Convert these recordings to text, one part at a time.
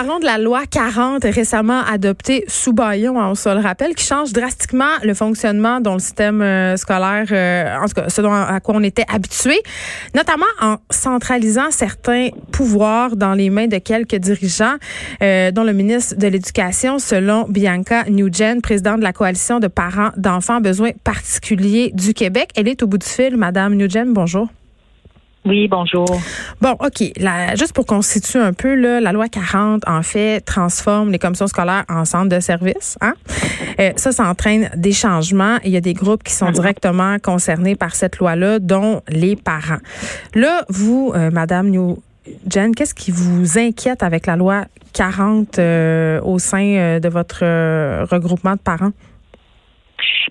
Parlons de la loi 40 récemment adoptée sous Bayon, on se le rappelle, qui change drastiquement le fonctionnement dans le système euh, scolaire, euh, en tout cas ce dont, à quoi on était habitué, notamment en centralisant certains pouvoirs dans les mains de quelques dirigeants, euh, dont le ministre de l'Éducation, selon Bianca Nugent, présidente de la coalition de parents d'enfants besoins particuliers du Québec. Elle est au bout du fil, Madame Nugent, bonjour. Oui, bonjour. Bon, OK. La, juste pour qu'on situe un peu, là, la loi 40, en fait, transforme les commissions scolaires en centres de services. Hein? Euh, ça, ça entraîne des changements. Il y a des groupes qui sont directement concernés par cette loi-là, dont les parents. Là, vous, euh, Madame New Jen, qu'est-ce qui vous inquiète avec la loi 40 euh, au sein de votre regroupement de parents?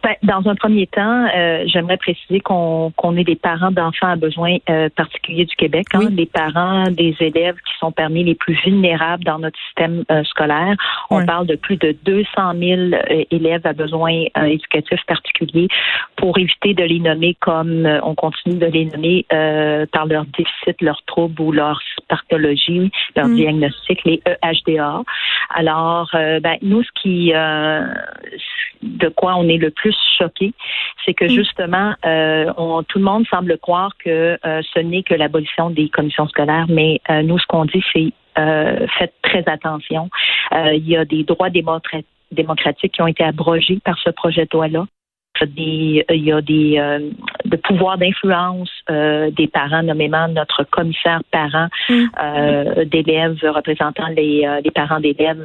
Ben, dans un premier temps, euh, j'aimerais préciser qu'on est des parents d'enfants à besoins euh, particuliers du Québec, hein, Oui. des parents des élèves qui sont parmi les plus vulnérables dans notre système euh, scolaire. On parle de plus de 200 000 euh, élèves à besoins euh, éducatifs particuliers. Pour éviter de les nommer comme euh, on continue de les nommer euh, par leur déficit, leur trouble ou leur pathologie, leur Mm. diagnostic, les EHDA. Alors, ben, nous, ce qui, euh, de quoi on est le plus choqué, c'est que Mm. justement, euh, on, tout le monde semble croire que euh, ce n'est que l'abolition des commissions scolaires, mais euh, nous, ce qu'on dit, c'est euh, faites très attention. Euh, il y a des droits démocra- démocratiques qui ont été abrogés par ce projet de loi-là. Des, il y a des euh, de pouvoirs d'influence euh, des parents, nommément notre commissaire parent Mm. euh, d'élèves représentant les, euh, les parents d'élèves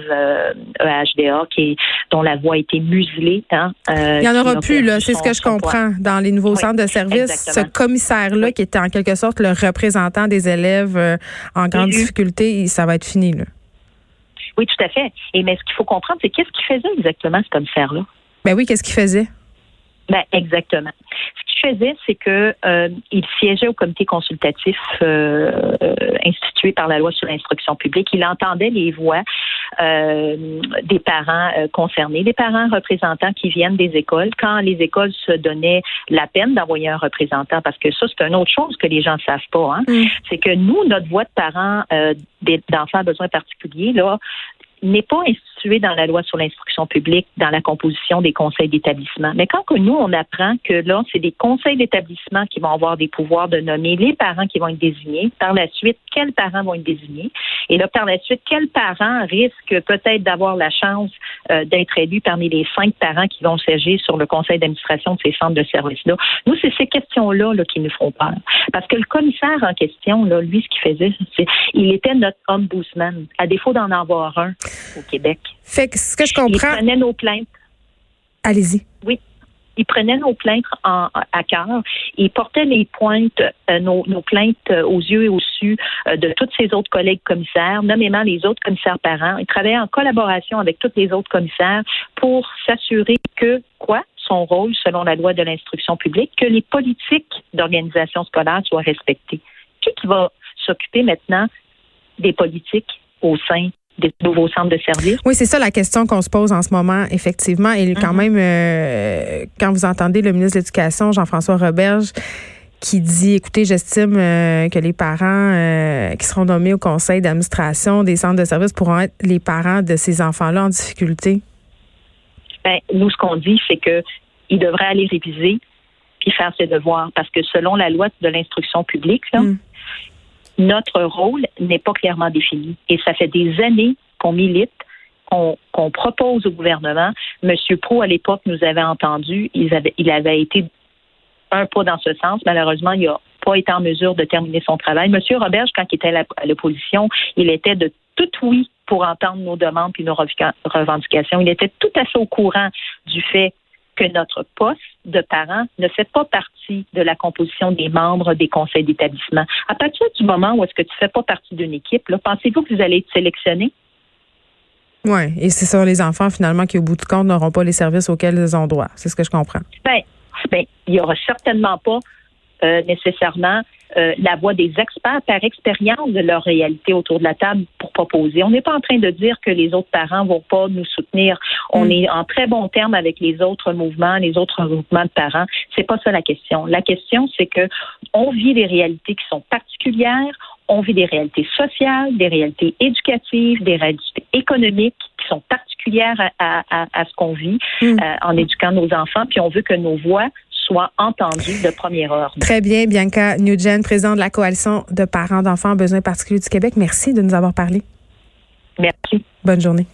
EHDA qui dont la voix a été muselée. Hein, Il n'y en aura plus, là. C'est ce que je poids. comprends. Dans les nouveaux Oui, centres de services, exactement. ce commissaire-là, Oui. qui était en quelque sorte le représentant des élèves en grande difficulté, ça va être fini, là. Oui, tout à fait. Et mais ce qu'il faut comprendre, c'est qu'est-ce qu'il faisait exactement ce commissaire-là? Ben oui, qu'est-ce qu'il faisait? Ben, exactement. Ce faisait, c'est que euh, il siégeait au comité consultatif euh, euh, institué par la loi sur l'instruction publique. Il entendait les voix euh, des parents concernés, des parents représentants qui viennent des écoles. Quand les écoles se donnaient la peine d'envoyer un représentant, parce que ça, c'est une autre chose que les gens ne savent pas. Hein? Mm. c'est que nous, notre voix de parents d'enfants à besoins particuliers, là, n'est pas instituée dans la loi sur l'instruction publique, dans la composition des conseils d'établissement. Mais quand que nous, on apprend que là, c'est des conseils d'établissement qui vont avoir des pouvoirs de nommer les parents qui vont être désignés, par la suite, quels parents vont être désignés, et là, par la suite, quels parents risquent peut-être d'avoir la chance euh, d'être élus parmi les cinq parents qui vont siéger sur le conseil d'administration de ces centres de services-là. Nous, c'est ces questions-là là, qui nous font peur. Parce que le commissaire en question, là, lui, ce qu'il faisait, c'est il était notre ombudsman, à défaut d'en avoir un au Québec. Fait que ce que je Il comprends. prenait nos plaintes. Allez-y. Il prenait nos plaintes en, à cœur. Il portait les pointes, euh, nos, nos plaintes euh, aux yeux et au su euh, de tous ses autres collègues commissaires, nommément les autres commissaires parents. Il travaillait en collaboration avec tous les autres commissaires pour s'assurer que, quoi, son rôle, selon la loi de l'instruction publique, que les politiques d'organisation scolaire soient respectées. Qui qui va s'occuper maintenant des politiques au sein des nouveaux centres de services? Oui, c'est ça la question qu'on se pose en ce moment, effectivement. Et quand Mhm. même, euh, quand vous entendez le ministre de l'Éducation, Jean-François Roberge, qui dit, écoutez, j'estime euh, que les parents euh, qui seront nommés au conseil d'administration des centres de services pourront être les parents de ces enfants-là en difficulté. Ben, nous, ce qu'on dit, c'est que il devrait aller réviser puis faire ses devoirs. Parce que selon la loi de l'instruction publique, là, Mm. Notre rôle n'est pas clairement défini. Et ça fait des années qu'on milite, qu'on propose au gouvernement. Monsieur Pro, à l'époque, nous avait entendu. Il avait, été un pas dans ce sens. Malheureusement, il n'a pas été en mesure de terminer son travail. Monsieur Roberge, quand il était à l'opposition, il était de tout oui pour entendre nos demandes et nos revendica- revendications. Il était tout à fait au courant du fait que notre poste de parent ne fait pas partie de la composition des membres des conseils d'établissement. À partir du moment où est-ce que tu fais pas partie d'une équipe, là, pensez-vous que vous allez être sélectionné? Oui, et c'est ça, les enfants, finalement, qui, au bout du compte, n'auront pas les services auxquels ils ont droit. C'est ce que je comprends. Ben, ben, il y aura certainement pas euh, nécessairement euh, la voix des experts par expérience de leur réalité autour de la table pour proposer. On n'est pas en train de dire que les autres parents vont pas nous soutenir. On mm. est en très bon terme avec les autres mouvements, les autres mouvements de parents. C'est pas ça la question. La question, c'est que on vit des réalités qui sont particulières on vit des réalités sociales, des réalités éducatives, des réalités économiques qui sont particulières à, ce qu'on vit mm. euh, en éduquant nos enfants, puis on veut que nos voix soient entendues de première heure. Très bien, Bianca Nugent, présidente de la Coalition de parents d'enfants en besoins particuliers du Québec. Merci de nous avoir parlé. Merci. Bonne journée.